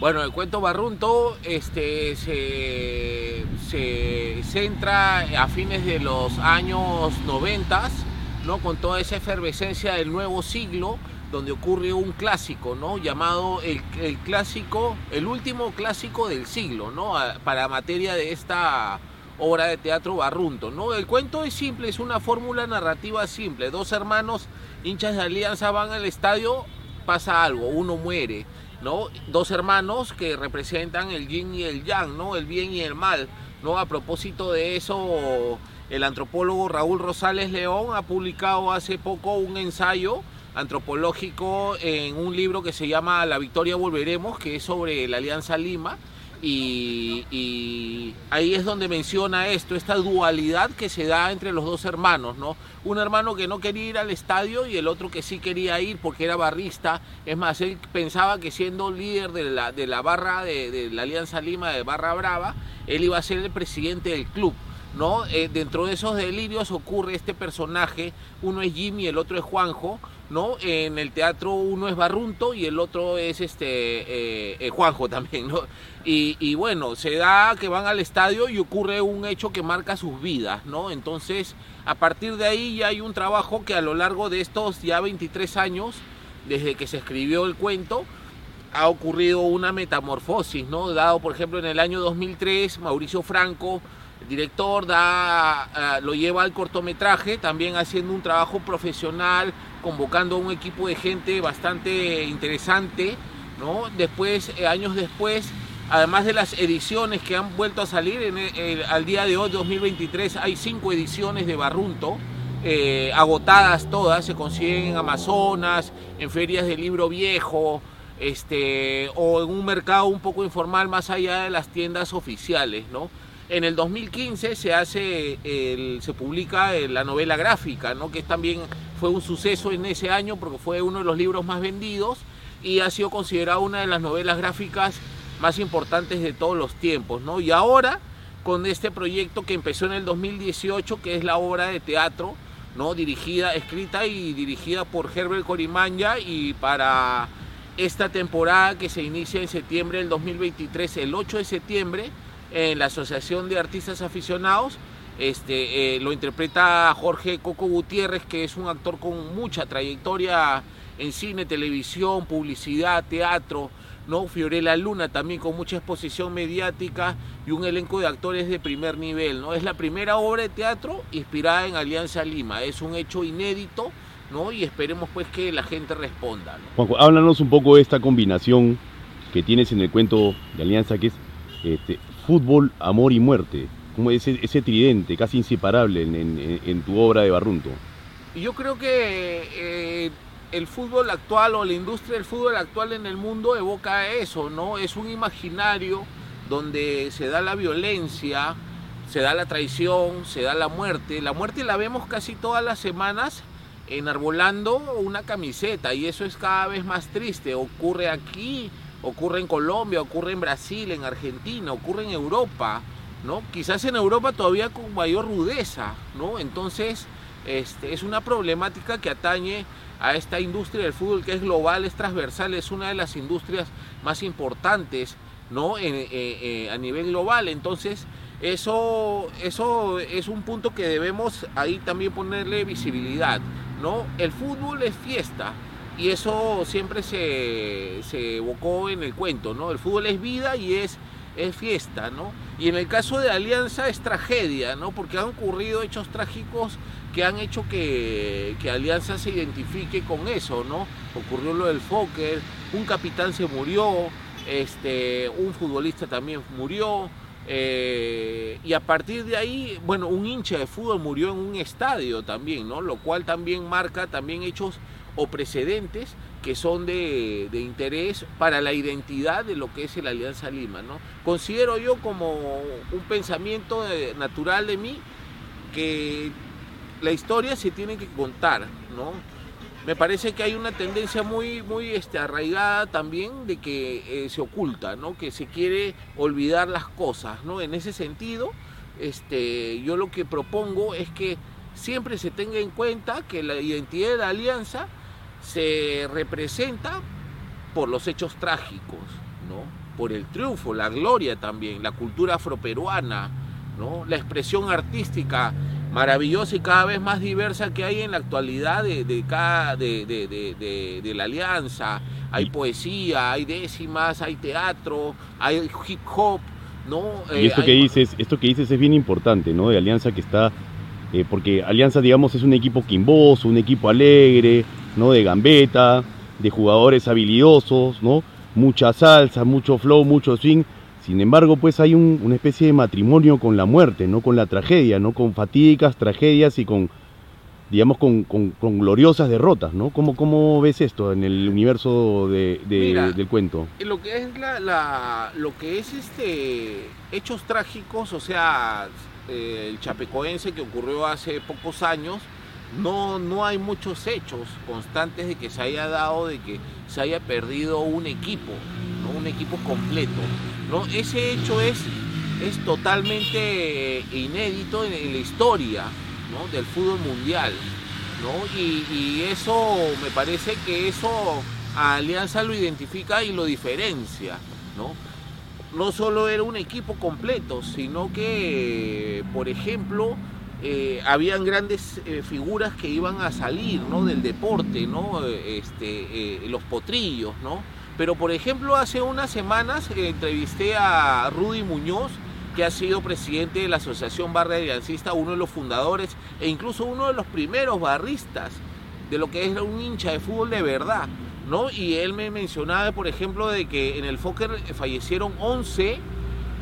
Bueno, el cuento Barrunto este, se, centra a fines de los años 90, ¿no? con toda esa efervescencia del nuevo siglo, donde ocurre un clásico, ¿no? llamado el, el clásico, el último clásico del siglo, ¿no? para materia de esta obra de teatro Barrunto. ¿no? El cuento es simple, es una fórmula narrativa simple. Dos hermanos hinchas de Alianza van al estadio, pasa algo, uno muere ¿no? Dos hermanos que representan el yin y el yang, ¿no? El bien y el mal, ¿no? A propósito de eso, el antropólogo Raúl Rosales León ha publicado hace poco un ensayo antropológico en un libro que se llama La Victoria Volveremos, que es sobre la Alianza Lima, y, ahí es donde menciona esto, esta dualidad que se da entre los dos hermanos, ¿no? Un hermano que no quería ir al estadio y el otro que sí quería ir porque era barrista. Es más, él pensaba que siendo líder de la, de la barra de, la Alianza Lima de Barra Brava, él iba a ser el presidente del club. ¿No? Eh, dentro de esos delirios ocurre este personaje, uno es Jimmy, el otro es Juanjo, ¿no? En el teatro uno es Barrunto y el otro es este eh, eh, Juanjo también, ¿no? Y, bueno, se da que van al estadio y ocurre un hecho que marca sus vidas, ¿no? Entonces, a partir de ahí ya hay un trabajo que a lo largo de estos ya 23 años, desde que se escribió el cuento, ha ocurrido una metamorfosis, ¿no? Dado, por ejemplo, en el año 2003, Mauricio Franco, el director, da, lo lleva al cortometraje, también haciendo un trabajo profesional, convocando a un equipo de gente bastante interesante, ¿no? Después, eh, años después, además de las ediciones que han vuelto a salir, al día de hoy, 2023, hay cinco ediciones de Barrunto, eh, agotadas todas, se consiguen en Amazonas, en ferias de libro viejo, este, o en un mercado un poco informal más allá de las tiendas oficiales, ¿no? En el 2015 se hace, se publica la novela gráfica, ¿no? que también fue un suceso en ese año porque fue uno de los libros más vendidos y ha sido considerada una de las novelas gráficas más importantes de todos los tiempos. ¿no? Y ahora, con este proyecto que empezó en el 2018, que es la obra de teatro, ¿no? dirigida, escrita y dirigida por Herbert Corimanya y para esta temporada que se inicia en septiembre del 2023, el 8 de septiembre, en la Asociación de Artistas Aficionados. Este, eh, lo interpreta Jorge Coco Gutiérrez, que es un actor con mucha trayectoria en cine, televisión, publicidad, teatro, ¿no? Fiorella Luna también con mucha exposición mediática y un elenco de actores de primer nivel, ¿no? Es la primera obra de teatro inspirada en Alianza Lima, es un hecho inédito, ¿no? Y esperemos pues que la gente responda. Juanjo, háblanos un poco de esta combinación que tienes en el cuento de Alianza, que es este, fútbol, amor y muerte, como ese, ese tridente casi inseparable en, tu obra de Barrunto. Yo creo que eh, el fútbol actual o la industria del fútbol actual en el mundo evoca eso, ¿no? Es un imaginario donde se da la violencia, se da la traición, se da la muerte. La muerte la vemos casi todas las semanas enarbolando una camiseta y eso es cada vez más triste. Ocurre aquí, ocurre en Colombia, ocurre en Brasil, en Argentina, ocurre en Europa, ¿no? Quizás en Europa todavía con mayor rudeza, ¿no? Entonces, este, es una problemática que atañe a esta industria del fútbol que es global, es transversal, es una de las industrias más importantes, ¿no? Eh, eh, a nivel global. Entonces, eso, eso es un punto que debemos ahí también ponerle visibilidad, ¿no? El fútbol es fiesta, y eso siempre se, evocó en el cuento, ¿no? El fútbol es vida y es, es fiesta, ¿no? Y en el caso de Alianza es tragedia, ¿no? Porque han ocurrido hechos trágicos que han hecho que, Alianza se identifique con eso, ¿no? Ocurrió lo del Fokker, un capitán se murió, este, un futbolista también murió, eh, y a partir de ahí, bueno, un hincha de fútbol murió en un estadio también, ¿no? Lo cual también marca también hechos o precedentes que son de, interés para la identidad de lo que es la Alianza Lima. ¿no? Considero yo como un pensamiento natural de mí que la historia se tiene que contar. ¿no? Me parece que hay una tendencia muy, muy este, arraigada también de que eh, se oculta, ¿no? que se quiere olvidar las cosas. ¿no? En ese sentido, este, yo lo que propongo es que siempre se tenga en cuenta que la identidad de la alianza se representa por los hechos trágicos, ¿no? por el triunfo, la gloria también, la cultura afroperuana, ¿no? la expresión artística maravillosa y cada vez más diversa que hay en la actualidad de, de, cada, de, de, la alianza. Hay poesía, hay décimas, hay teatro, hay hip hop. ¿no? y esto, eh, que dices, esto que dices es bien importante, ¿no? De Alianza que está, eh, porque Alianza, digamos, es un equipo quimboso, un equipo alegre, ¿no? De gambeta, de jugadores habilidosos, ¿no? Mucha salsa, mucho flow, mucho swing sin embargo, pues hay una especie de matrimonio con la muerte, no con la tragedia, no con fatídicas tragedias y con, digamos, con, gloriosas derrotas, ¿no? ¿Cómo, ¿Cómo, ves esto en el universo de, del cuento? Lo que es la, lo que es este hechos trágicos, o sea, eh, el chapecoense que ocurrió hace pocos años, no, no hay muchos hechos constantes de que se haya dado, de que se haya perdido un equipo, ¿no? un equipo completo. ¿No? Ese hecho es, es totalmente inédito en, la historia del fútbol mundial. ¿no? Y, eso me parece que eso a Alianza lo identifica y lo diferencia. ¿no? no solo era un equipo completo, sino que, por ejemplo, eh, habían grandes eh, figuras que iban a salir ¿no? del deporte, ¿no? Este, eh, los potrillos, ¿no? Pero por ejemplo, hace unas semanas entrevisté a Rudy Muñoz, que ha sido presidente de la Asociación Barra Aliancista, uno de los fundadores e incluso uno de los primeros barristas de lo que es un hincha de fútbol de verdad. ¿no? Y él me mencionaba, por ejemplo, de que en el Fokker fallecieron 11,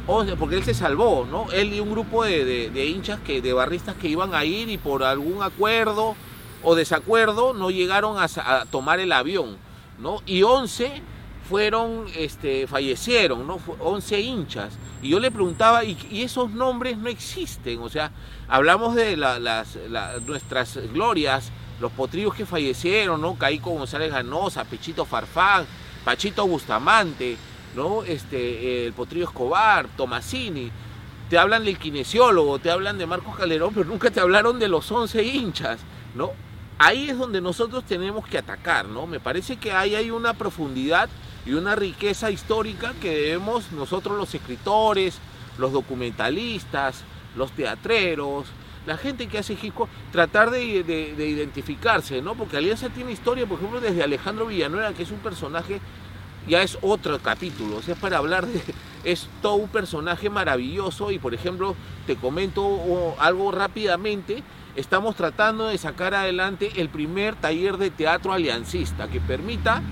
11 porque él se salvó, ¿no? Él y un grupo de, hinchas, que, de barristas que iban a ir y por algún acuerdo o desacuerdo no llegaron a, a tomar el avión, ¿no? Y 11 fueron, este, fallecieron, ¿no? 11 hinchas. Y yo le preguntaba, ¿y, esos nombres no existen? O sea, hablamos de las, nuestras glorias, los potrillos que fallecieron, ¿no? Caico González Ganosa, Pechito Farfán, Pachito Bustamante, ¿no? Este, el potrillo Escobar, Tomasini. Te hablan del kinesiólogo, te hablan de Marcos Calderón, pero nunca te hablaron de los 11 hinchas, ¿no? Ahí es donde nosotros tenemos que atacar, ¿no? Me parece que ahí hay una profundidad y una riqueza histórica que debemos nosotros los escritores, los documentalistas, los teatreros, la gente que hace hip tratar de, identificarse, ¿no? Porque Alianza tiene historia, por ejemplo, desde Alejandro Villanueva, que es un personaje, ya es otro capítulo, o sea, para hablar de, es todo un personaje maravilloso y, por ejemplo, te comento algo rápidamente, estamos tratando de sacar adelante el primer taller de teatro aliancista que permita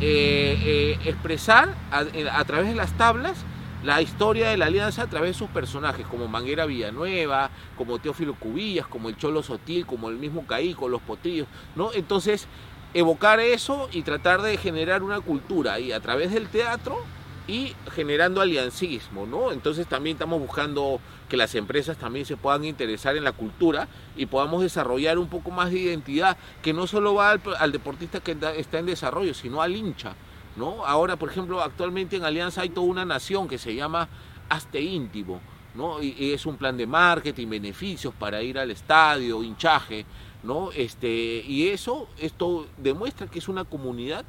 eh, eh, expresar a, través de las tablas la historia de la alianza a través de sus personajes, como Manguera Villanueva, como Teófilo Cubillas, como el Cholo Sotil, como el mismo Caíco, los Potillos, ¿no? Entonces, evocar eso y tratar de generar una cultura y a través del teatro y generando aliancismo, ¿no? Entonces también estamos buscando que las empresas también se puedan interesar en la cultura y podamos desarrollar un poco más de identidad, que no solo va al, deportista que está en desarrollo, sino al hincha, ¿no? Ahora, por ejemplo, actualmente en Alianza hay toda una nación que se llama Aste Íntimo, ¿no? Y, y es un plan de marketing, beneficios para ir al estadio, hinchaje, ¿no? Este, y eso, esto demuestra que es una comunidad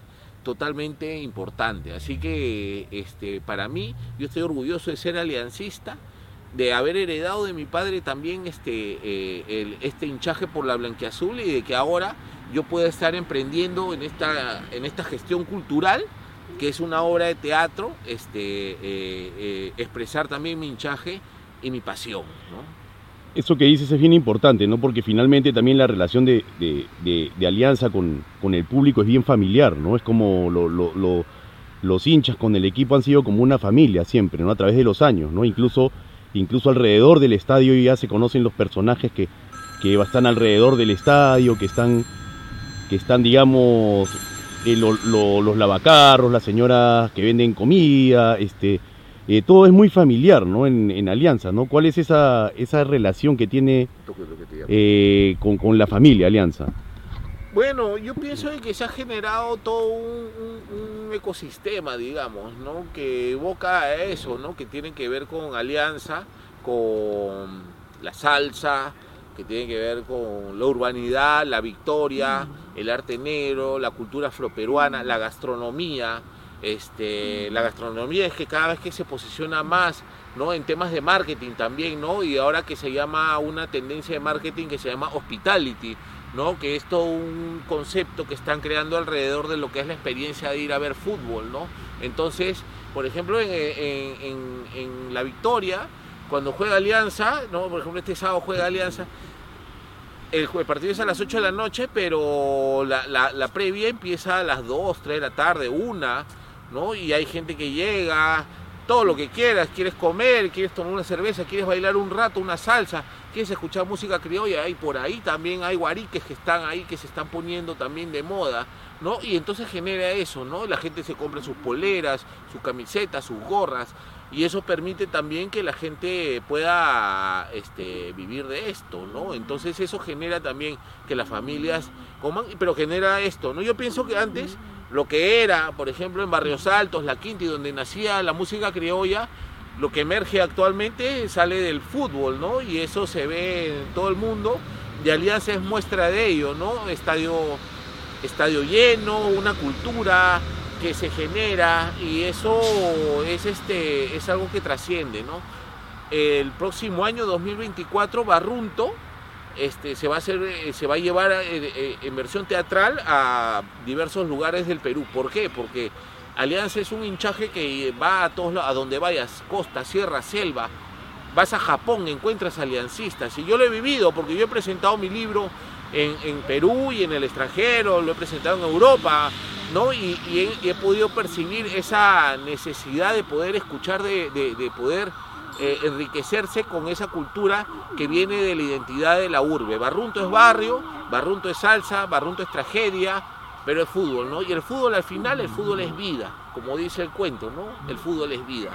totalmente importante. Así que este, para mí, yo estoy orgulloso de ser aliancista, de haber heredado de mi padre también este, eh, este hinchaje por la blanquiazul y de que ahora yo pueda estar emprendiendo en esta, en esta gestión cultural, que es una obra de teatro, este, eh, eh, expresar también mi hinchaje y mi pasión. ¿no? Eso que dices es bien importante, ¿no? Porque finalmente también la relación de, alianza con, el público es bien familiar, ¿no? Es como los hinchas con el equipo han sido como una familia siempre, ¿no? A través de los años, ¿no? Incluso, incluso alrededor del estadio ya se conocen los personajes que, que están alrededor del estadio, que están, que están digamos, eh, los lavacarros, las señoras que venden comida, este eh, todo es muy familiar, ¿no? En, Alianza, ¿no? ¿Cuál es esa, esa relación que tiene eh, con, la familia Alianza? Bueno, yo pienso que se ha generado todo un, ecosistema, digamos, ¿no? Que evoca a eso, ¿no? Que tiene que ver con Alianza, con la salsa, que tiene que ver con la urbanidad, la victoria, el arte negro, la cultura afroperuana, la gastronomía, Este, la gastronomía es que cada vez que se posiciona más ¿no? en temas de marketing también, ¿no? y ahora que se llama una tendencia de marketing que se llama hospitality, ¿no? que es todo un concepto que están creando alrededor de lo que es la experiencia de ir a ver fútbol. ¿no? Entonces, por ejemplo, en, La Victoria, cuando juega Alianza, ¿no? por ejemplo este sábado juega Alianza, el, partido es a las 8 de la noche, pero la, la, previa empieza a las 2, 3 de la tarde, 1, ¿no? Y hay gente que llega, todo lo que quieras, quieres comer, quieres tomar una cerveza, quieres bailar un rato, una salsa, quieres escuchar música criolla, y por ahí también hay guariques que están ahí, que se están poniendo también de moda, ¿no? Y entonces genera eso, ¿no? La gente se compra sus poleras, sus camisetas, sus gorras, y eso permite también que la gente pueda este, vivir de esto, ¿no? Entonces eso genera también que las familias coman, pero genera esto, ¿no? Yo pienso que antes lo que era, por ejemplo, en Barrios Altos, La Quinta, y donde nacía la música criolla, lo que emerge actualmente sale del fútbol, ¿no? Y eso se ve en todo el mundo, de Alianza es muestra de ello, ¿no? Estadio, estadio lleno, una cultura, que se genera y eso es, este, es algo que trasciende. ¿no? El próximo año 2024 Barrunto este, se, va a hacer, eh, se va a llevar eh, eh, en versión teatral a diversos lugares del Perú. ¿Por qué? Porque Alianza es un hinchaje que va a todos a donde vayas, costa, sierra, selva. Vas a Japón, encuentras aliancistas. Y yo lo he vivido porque yo he presentado mi libro en, en Perú y en el extranjero, lo he presentado en Europa, ¿no? Y, he, podido percibir esa necesidad de poder escuchar, de, poder eh, enriquecerse con esa cultura que viene de la identidad de la urbe. Barrunto es barrio, Barrunto es salsa, Barrunto es tragedia, pero es fútbol, ¿no? Y el fútbol al final, el fútbol es vida, como dice el cuento, ¿no? El fútbol es vida.